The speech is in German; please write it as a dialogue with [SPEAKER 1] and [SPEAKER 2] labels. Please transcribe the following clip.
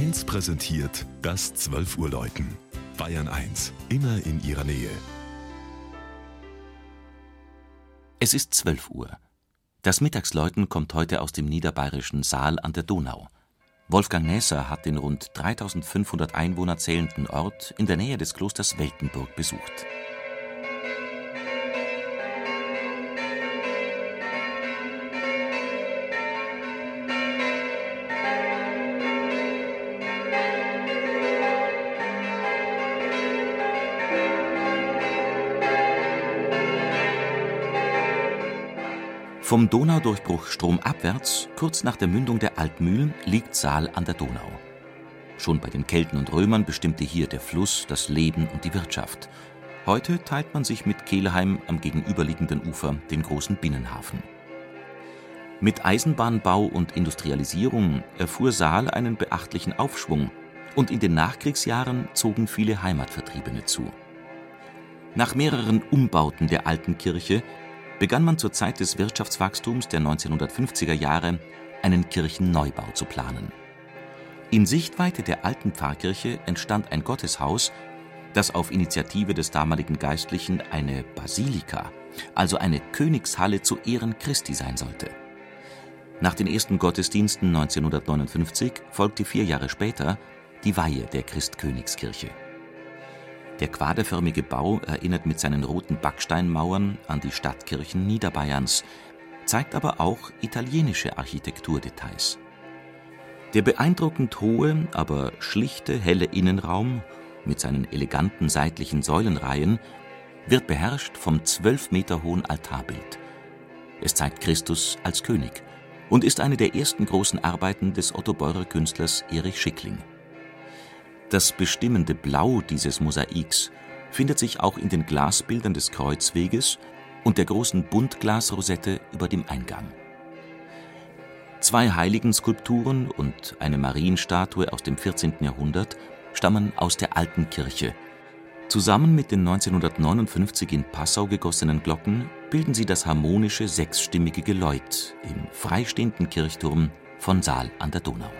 [SPEAKER 1] 1 präsentiert das 12 Uhr Läuten. Bayern 1, immer in ihrer Nähe.
[SPEAKER 2] Es ist 12 Uhr. Das Mittagsläuten kommt heute aus dem niederbayerischen Saal an der Donau. Wolfgang Nässer hat den rund 3500 Einwohner zählenden Ort in der Nähe des Klosters Weltenburg besucht. Vom Donaudurchbruch stromabwärts, kurz nach der Mündung der Altmühl, liegt Saal an der Donau. Schon bei den Kelten und Römern bestimmte hier der Fluss das Leben und die Wirtschaft. Heute teilt man sich mit Kelheim am gegenüberliegenden Ufer den großen Binnenhafen. Mit Eisenbahnbau und Industrialisierung erfuhr Saal einen beachtlichen Aufschwung und in den Nachkriegsjahren zogen viele Heimatvertriebene zu. Nach mehreren Umbauten der alten Kirche begann man zur Zeit des Wirtschaftswachstums der 1950er Jahre einen Kirchenneubau zu planen. In Sichtweite der alten Pfarrkirche entstand ein Gotteshaus, das auf Initiative des damaligen Geistlichen eine Basilika, also eine Königshalle zu Ehren Christi sein sollte. Nach den ersten Gottesdiensten 1959 folgte vier Jahre später die Weihe der Christkönigskirche. Der quaderförmige Bau erinnert mit seinen roten Backsteinmauern an die Stadtkirchen Niederbayerns, zeigt aber auch italienische Architekturdetails. Der beeindruckend hohe, aber schlichte, helle Innenraum mit seinen eleganten seitlichen Säulenreihen wird beherrscht vom zwölf Meter hohen Altarbild. Es zeigt Christus als König und ist eine der ersten großen Arbeiten des Ottobeurer Künstlers Erich Schickling. Das bestimmende Blau dieses Mosaiks findet sich auch in den Glasbildern des Kreuzweges und der großen Buntglasrosette über dem Eingang. Zwei Heiligenskulpturen und eine Marienstatue aus dem 14. Jahrhundert stammen aus der alten Kirche. Zusammen mit den 1959 in Passau gegossenen Glocken bilden sie das harmonische sechsstimmige Geläut im freistehenden Kirchturm von Saal an der Donau